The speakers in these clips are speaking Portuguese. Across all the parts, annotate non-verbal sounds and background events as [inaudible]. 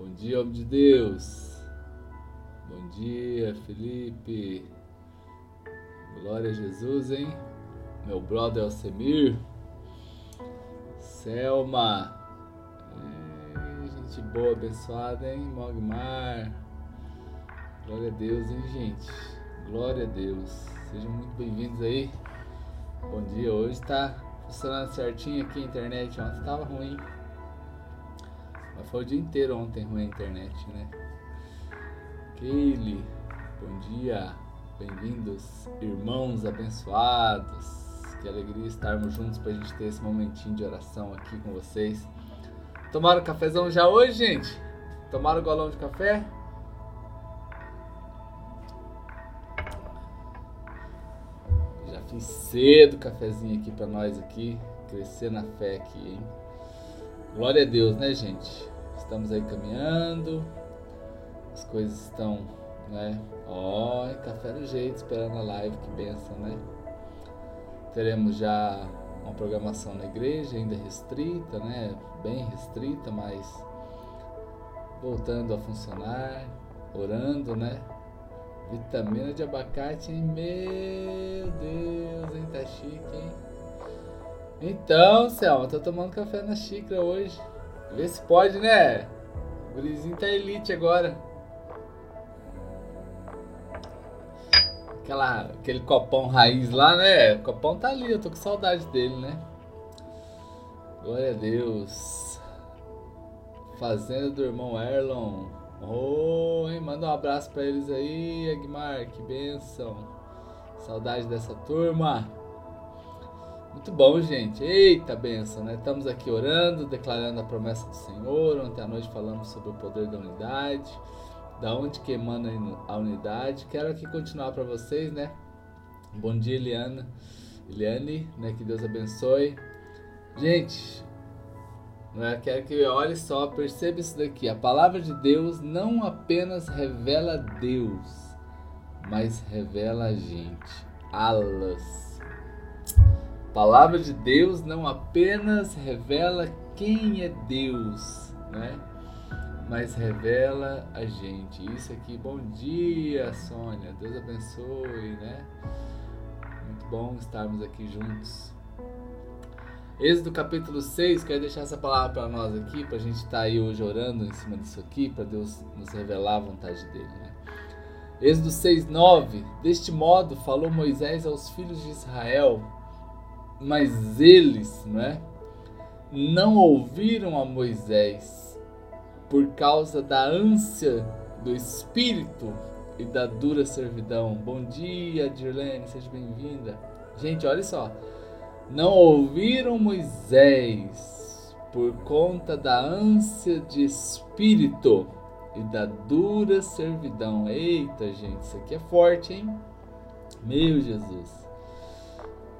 Bom dia, homem de Deus. Bom dia, Felipe. Glória a Jesus, hein? Meu brother Alcemir. Selma. É, gente boa, abençoada, hein? Mogmar. Glória a Deus, hein, gente? Glória a Deus. Sejam muito bem-vindos aí. Bom dia, hoje tá funcionando certinho aqui a internet. Ontem tava ruim. Foi o dia inteiro ontem ruim a internet, né? Keile, bom dia. Bem-vindos, irmãos abençoados. Que alegria estarmos juntos para a gente ter esse momentinho de oração aqui com vocês. Tomaram cafezão já hoje, gente? Tomaram golão de café? Já fiz cedo cafezinho aqui para nós aqui, crescer na fé aqui, hein? Glória a Deus, né, gente? Estamos aí caminhando, as coisas estão, né? Ó, oh, café do jeito, esperando a live, que benção, né? Teremos já uma programação na igreja, ainda restrita, né? Bem restrita, mas voltando a funcionar, orando, né? Vitamina de abacate, hein? Meu Deus, hein? Tá chique, hein? Então, Selma, tô tomando café na xícara hoje. Vê se pode, né? O gurizinho tá elite agora. Aquela, aquele copão raiz lá, né? O copão tá ali, eu tô com saudade dele, né? Glória a Deus. Fazenda do irmão Erlon. Oh, hein? Manda um abraço pra eles aí, Agmar. Que benção. Saudade dessa turma. Muito bom, gente. Eita benção, né? Estamos aqui orando, declarando a promessa do Senhor. Ontem à noite falamos sobre o poder da unidade da onde que emana a unidade. Quero aqui continuar para vocês, né? Bom dia, Eliana. Eliane, né? Que Deus abençoe. Gente, né? quero que olhe só, perceba isso daqui. A palavra de Deus não apenas revela Deus, mas revela a gente. Alas. Palavra de Deus não apenas revela quem é Deus, né? mas revela a gente. Isso aqui, bom dia, Sônia. Deus abençoe, né? Muito bom estarmos aqui juntos. Êxodo capítulo 6, quero deixar essa palavra para nós aqui, para a gente estar tá aí hoje orando em cima disso aqui, para Deus nos revelar a vontade dele, né? Êxodo 6, 9. Deste modo falou Moisés aos filhos de Israel, mas eles, não é? Não ouviram a Moisés por causa da ânsia do espírito e da dura servidão. Bom dia, Dirlene, seja bem-vinda. Gente, olha só. Não ouviram Moisés por conta da ânsia de espírito e da dura servidão. Eita, gente, isso aqui é forte, hein? Meu Jesus.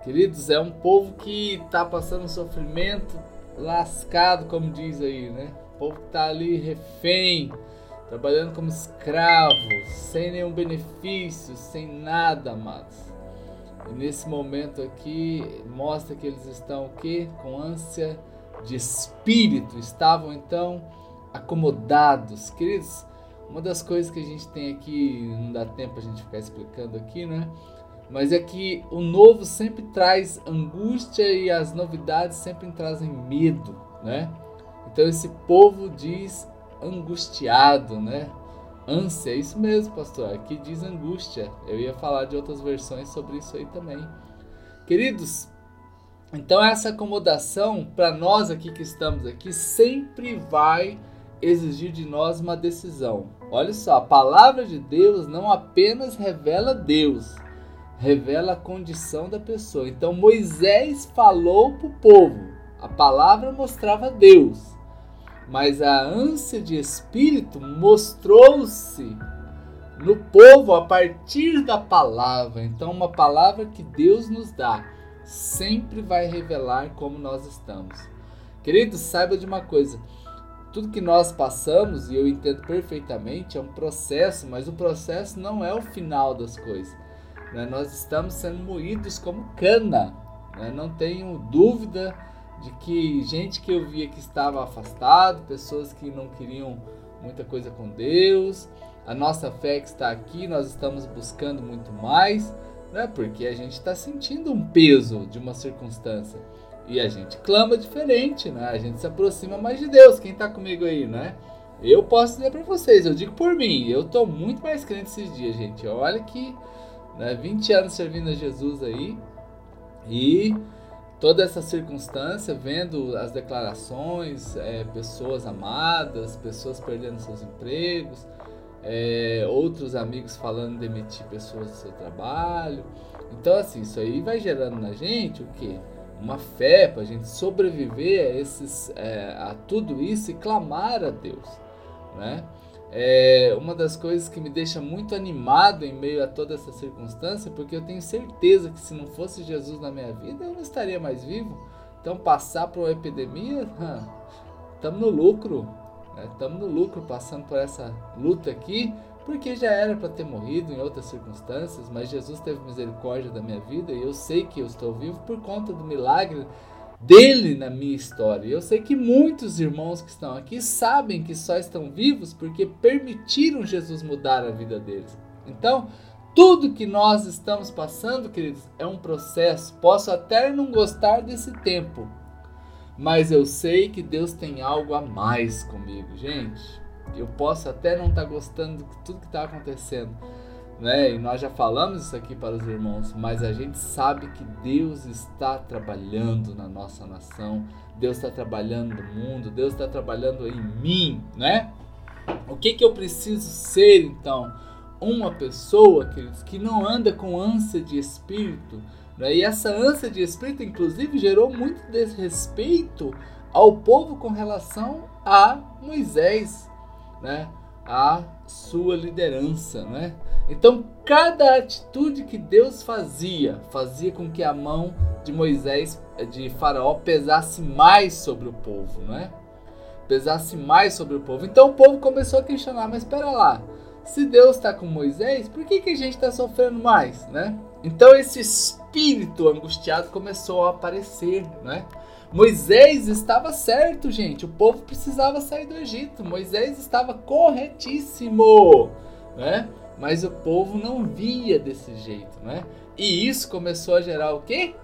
Queridos, é um povo que está passando sofrimento lascado, como diz aí, né? povo que tá ali refém, trabalhando como escravo, sem nenhum benefício, sem nada, amados. E nesse momento aqui mostra que eles estão o quê? Com ânsia de espírito, estavam então acomodados. Queridos, uma das coisas que a gente tem aqui, não dá tempo a gente ficar explicando aqui, né? Mas é que o novo sempre traz angústia e as novidades sempre trazem medo, né? Então esse povo diz angustiado, né? Ânsia, é isso mesmo, pastor. Aqui diz angústia. Eu ia falar de outras versões sobre isso aí também. Queridos, então essa acomodação para nós aqui que estamos aqui sempre vai exigir de nós uma decisão. Olha só, a palavra de Deus não apenas revela Deus, revela a condição da pessoa. Então Moisés falou para o povo, a palavra mostrava Deus mas a ânsia de espírito mostrou-se no povo a partir da palavra. Então, uma palavra que Deus nos dá sempre vai revelar como nós estamos. Queridos, saiba de uma coisa: tudo que nós passamos, e eu entendo perfeitamente, é um processo, mas o processo não é o final das coisas. Né? Nós estamos sendo moídos como cana, né? não tenho dúvida de que gente que eu via que estava afastado, pessoas que não queriam muita coisa com Deus. A nossa fé que está aqui, nós estamos buscando muito mais, né? Porque a gente está sentindo um peso de uma circunstância. E a gente clama diferente, né? A gente se aproxima mais de Deus. Quem está comigo aí, né? Eu posso dizer para vocês, eu digo por mim, eu tô muito mais crente esses dias, gente. Olha que né, 20 anos servindo a Jesus aí e toda essa circunstância, vendo as declarações, é, pessoas amadas, pessoas perdendo seus empregos, é, outros amigos falando de demitir pessoas do seu trabalho. Então, assim, isso aí vai gerando na gente o quê? Uma fé para a gente sobreviver a, esses, é, a tudo isso e clamar a Deus, né? É uma das coisas que me deixa muito animado em meio a toda essa circunstância, porque eu tenho certeza que se não fosse Jesus na minha vida, eu não estaria mais vivo. Então, passar por uma epidemia, estamos no lucro. Estamos né? no lucro passando por essa luta aqui, porque já era para ter morrido em outras circunstâncias, mas Jesus teve misericórdia da minha vida e eu sei que eu estou vivo por conta do milagre dele na minha história. Eu sei que muitos irmãos que estão aqui sabem que só estão vivos porque permitiram Jesus mudar a vida deles. Então, tudo que nós estamos passando, queridos, é um processo. Posso até não gostar desse tempo, mas eu sei que Deus tem algo a mais comigo, gente. Eu posso até não estar tá gostando de tudo que está acontecendo, né? E nós já falamos isso aqui para os irmãos, mas a gente sabe que Deus está trabalhando na nossa nação, Deus está trabalhando no mundo, Deus está trabalhando em mim, né? O que que eu preciso ser então? Uma pessoa, queridos, que não anda com ânsia de espírito, né? E essa ânsia de espírito, inclusive, gerou muito desrespeito ao povo com relação a Moisés, né? A sua liderança, né? Então, cada atitude que Deus fazia, fazia com que a mão de Moisés, de Faraó, pesasse mais sobre o povo, né? Pesasse mais sobre o povo. Então o povo começou a questionar, mas espera lá, se Deus está com Moisés, por que, que a gente está sofrendo mais, né? Então esse espírito angustiado começou a aparecer, né? Moisés estava certo, gente. O povo precisava sair do Egito. Moisés estava corretíssimo, né? Mas o povo não via desse jeito, né? E isso começou a gerar o quê?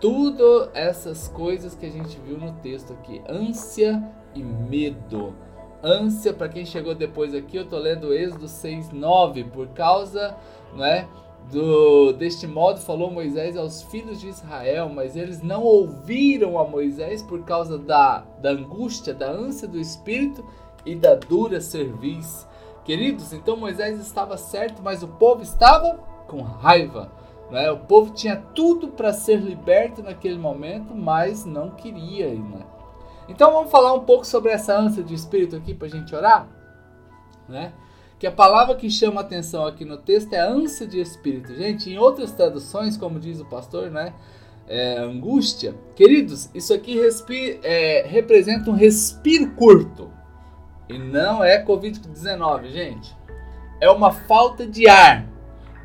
Tudo essas coisas que a gente viu no texto aqui, ânsia e medo. Ânsia, para quem chegou depois aqui, eu tô lendo Êxodo 6:9, por causa, não é? Do, deste modo falou Moisés aos filhos de Israel, mas eles não ouviram a Moisés por causa da, da angústia, da ânsia do espírito e da dura cerviz. Queridos, então Moisés estava certo, mas o povo estava com raiva. Né? O povo tinha tudo para ser liberto naquele momento, mas não queria. Né? Então vamos falar um pouco sobre essa ânsia de espírito aqui para a gente orar? Né? Que a palavra que chama atenção aqui no texto é ânsia de espírito. Gente, em outras traduções, como diz o pastor, né? É, angústia. Queridos, isso aqui é, representa um respiro curto. E não é Covid-19, gente. É uma falta de ar.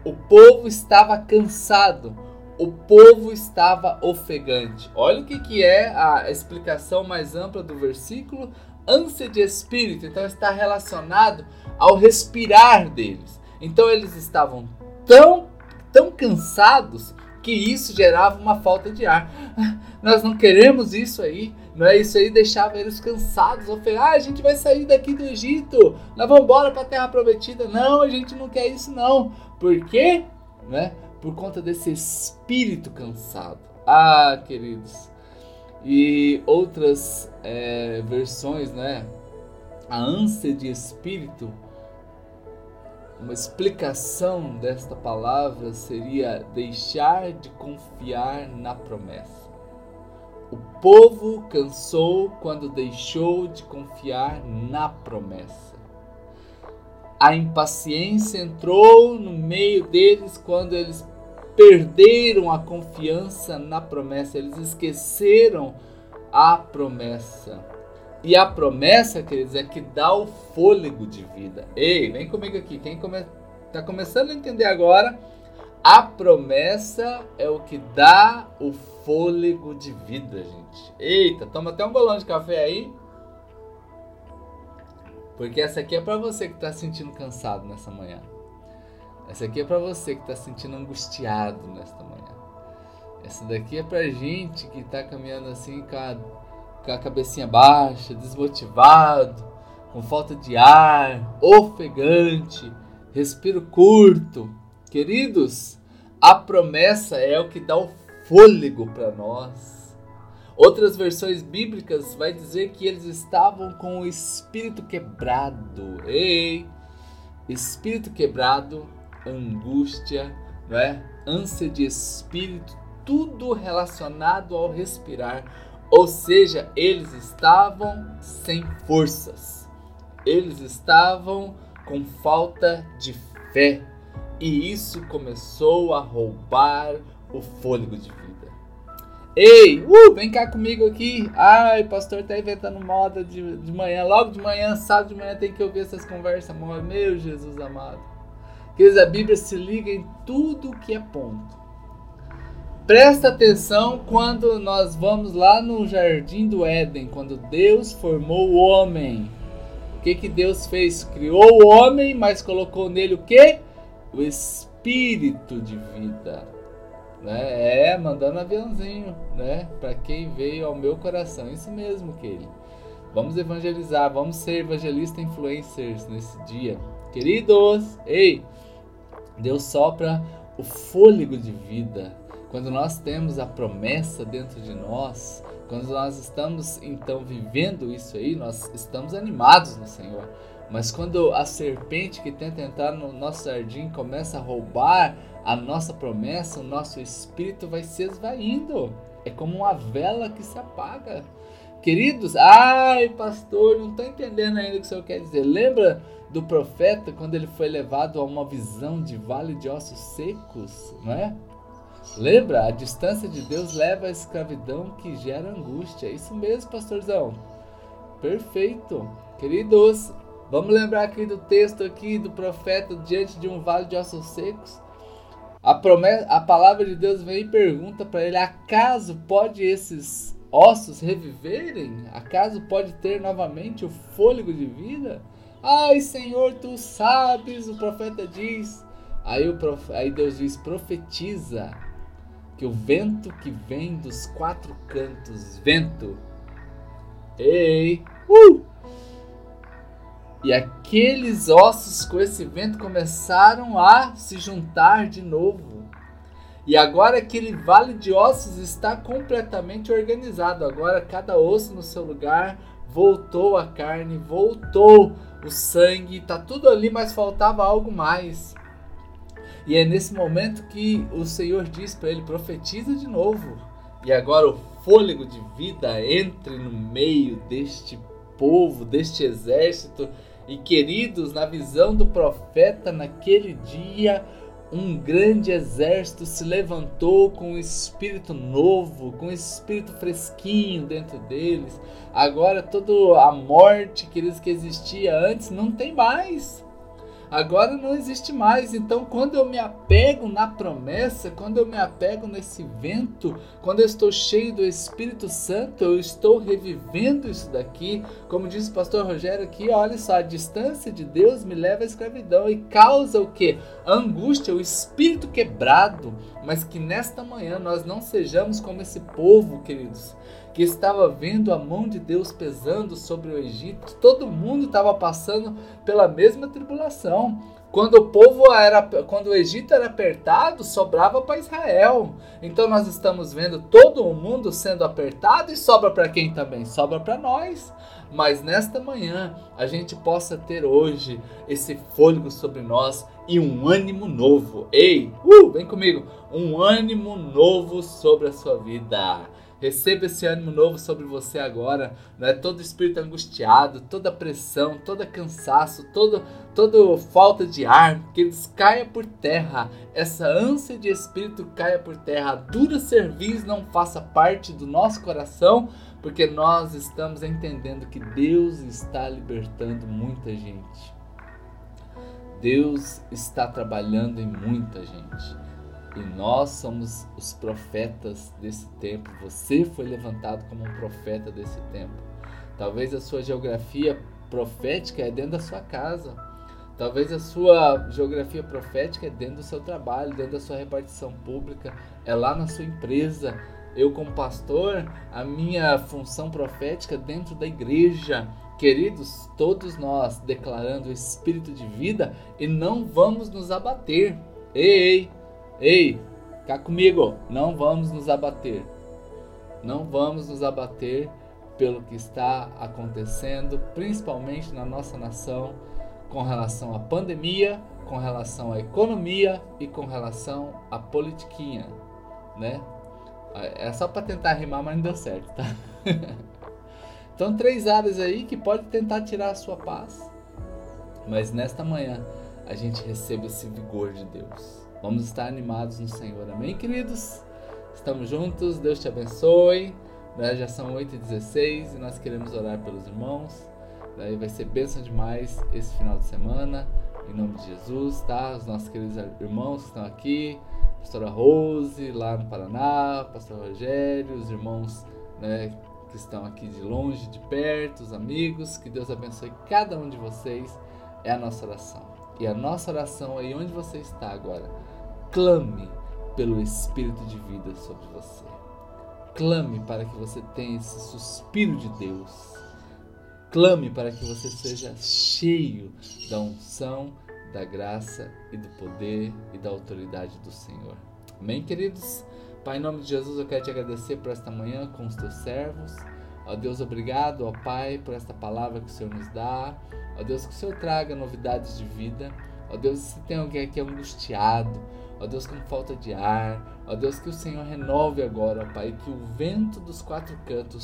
O povo estava cansado. O povo estava ofegante. Olha o que, que é a explicação mais ampla do versículo. Ânsia de espírito. Então está relacionado ao respirar deles. Então eles estavam tão, tão cansados que isso gerava uma falta de ar. [laughs] Nós não queremos isso aí. Não é isso aí deixava eles cansados, ah, a gente vai sair daqui do Egito, nós vamos embora para a terra prometida. Não, a gente não quer isso não. Por quê? Né? Por conta desse espírito cansado. Ah, queridos. E outras é, versões, né? A ânsia de espírito uma explicação desta palavra seria deixar de confiar na promessa. O povo cansou quando deixou de confiar na promessa. A impaciência entrou no meio deles quando eles perderam a confiança na promessa, eles esqueceram a promessa. E a promessa, queridos, é que dá o fôlego de vida. Ei, vem comigo aqui. Quem come... tá começando a entender agora, a promessa é o que dá o fôlego de vida, gente. Eita, toma até um bolão de café aí. Porque essa aqui é para você que está sentindo cansado nessa manhã. Essa aqui é para você que está sentindo angustiado nesta manhã. Essa daqui é pra gente que está caminhando assim com a, com a cabecinha baixa, desmotivado, com falta de ar, ofegante, respiro curto. Queridos, a promessa é o que dá o fôlego para nós. Outras versões bíblicas vai dizer que eles estavam com o espírito quebrado. Ei, espírito quebrado, angústia, não é? Ânsia de espírito, tudo relacionado ao respirar. Ou seja, eles estavam sem forças. Eles estavam com falta de fé e isso começou a roubar o fôlego de vida. Ei, uh, vem cá comigo aqui. Ai, pastor tá inventando moda de, de manhã. Logo de manhã, sábado de manhã, tem que ouvir essas conversas. Meu Jesus amado. Queridos, a Bíblia se liga em tudo que é ponto. Presta atenção quando nós vamos lá no jardim do Éden, quando Deus formou o homem. O que que Deus fez? Criou o homem, mas colocou nele o quê? o espírito de vida. Né? É, mandando aviãozinho, né? Para quem veio ao meu coração. Isso mesmo, querido. Vamos evangelizar, vamos ser evangelista influencers nesse dia. Queridos, ei, Deus sopra o fôlego de vida. Quando nós temos a promessa dentro de nós, quando nós estamos então vivendo isso aí, nós estamos animados no Senhor. Mas quando a serpente que tenta entrar no nosso jardim começa a roubar a nossa promessa, o nosso espírito vai se esvaindo. É como uma vela que se apaga. Queridos, ai pastor, não estou entendendo ainda o que o senhor quer dizer. Lembra do profeta quando ele foi levado a uma visão de vale de ossos secos, não é? Lembra? A distância de Deus leva à escravidão que gera angústia. Isso mesmo, pastorzão. Perfeito. Queridos, Vamos lembrar aqui do texto aqui do profeta diante de um vale de ossos secos. A, promessa, a palavra de Deus vem e pergunta para ele: acaso pode esses ossos reviverem? Acaso pode ter novamente o fôlego de vida? Ai, Senhor, tu sabes, o profeta diz. Aí, o prof... Aí Deus diz: profetiza que o vento que vem dos quatro cantos, vento, ei, uh! E aqueles ossos com esse vento começaram a se juntar de novo. E agora aquele vale de ossos está completamente organizado. Agora cada osso no seu lugar, voltou a carne, voltou o sangue, está tudo ali, mas faltava algo mais. E é nesse momento que o Senhor diz para ele: profetiza de novo. E agora o fôlego de vida entre no meio deste povo, deste exército e queridos, na visão do profeta, naquele dia, um grande exército se levantou com um espírito novo, com um espírito fresquinho dentro deles. Agora toda a morte, queridos, que existia antes, não tem mais agora não existe mais. Então, quando eu me apego na promessa, quando eu me apego nesse vento, quando eu estou cheio do Espírito Santo, eu estou revivendo isso daqui. Como disse o pastor Rogério aqui, olha só, a distância de Deus me leva à escravidão e causa o que? Angústia, o espírito quebrado. Mas que nesta manhã nós não sejamos como esse povo, queridos que estava vendo a mão de Deus pesando sobre o Egito. Todo mundo estava passando pela mesma tribulação. Quando o povo era, quando o Egito era apertado, sobrava para Israel. Então nós estamos vendo todo o mundo sendo apertado e sobra para quem também? Sobra para nós. Mas nesta manhã a gente possa ter hoje esse fôlego sobre nós e um ânimo novo. Ei, uh, vem comigo, um ânimo novo sobre a sua vida. Receba esse ânimo novo sobre você agora, né? Todo espírito angustiado, toda pressão, todo cansaço, todo, toda falta de ar, que eles caia por terra. Essa ânsia de espírito caia por terra. A dura cerviz não faça parte do nosso coração, porque nós estamos entendendo que Deus está libertando muita gente. Deus está trabalhando em muita gente. E nós somos os profetas desse tempo. Você foi levantado como um profeta desse tempo. Talvez a sua geografia profética é dentro da sua casa. Talvez a sua geografia profética é dentro do seu trabalho, dentro da sua repartição pública, é lá na sua empresa. Eu, como pastor, a minha função profética dentro da igreja. Queridos, todos nós declarando o espírito de vida e não vamos nos abater. Ei, ei, ei, cá comigo, não vamos nos abater. Não vamos nos abater pelo que está acontecendo, principalmente na nossa nação com relação à pandemia, com relação à economia e com relação à politiquinha, né? É só para tentar rimar, mas não deu certo, tá? [laughs] então, três áreas aí que pode tentar tirar a sua paz. Mas nesta manhã a gente recebe esse vigor de Deus. Vamos estar animados no Senhor. Amém, queridos? Estamos juntos. Deus te abençoe. Né? Já são 8h16 e nós queremos orar pelos irmãos. Daí vai ser bênção demais esse final de semana. Em nome de Jesus, tá? Os nossos queridos irmãos que estão aqui, pastora Rose, lá no Paraná, pastor Rogério, os irmãos né, que estão aqui de longe, de perto, os amigos, que Deus abençoe cada um de vocês. É a nossa oração. E a nossa oração aí onde você está agora, clame pelo Espírito de vida sobre você. Clame para que você tenha esse suspiro de Deus Clame para que você seja cheio da unção, da graça e do poder e da autoridade do Senhor. Amém, queridos? Pai, em nome de Jesus, eu quero te agradecer por esta manhã com os teus servos. Ó Deus, obrigado, ó Pai, por esta palavra que o Senhor nos dá. Ó Deus, que o Senhor traga novidades de vida. Ó Deus, se tem alguém aqui angustiado, ó Deus, com falta de ar, ó Deus, que o Senhor renove agora, ó Pai, que o vento dos quatro cantos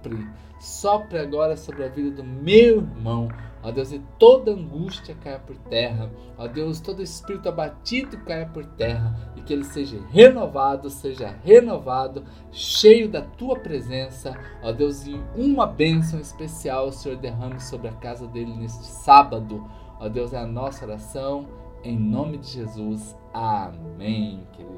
sopre Sopre agora sobre a vida do meu irmão. Ó Deus, e toda angústia caia por terra. Ó Deus, todo espírito abatido caia por terra. E que ele seja renovado, seja renovado, cheio da tua presença. Ó Deus, e uma bênção especial o Senhor derrame sobre a casa dele neste sábado. Ó Deus, é a nossa oração. Em nome de Jesus. Amém, querido.